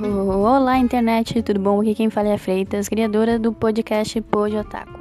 Olá, internet, tudo bom? Aqui quem fala é a Freitas, criadora do podcast Pod Otaku.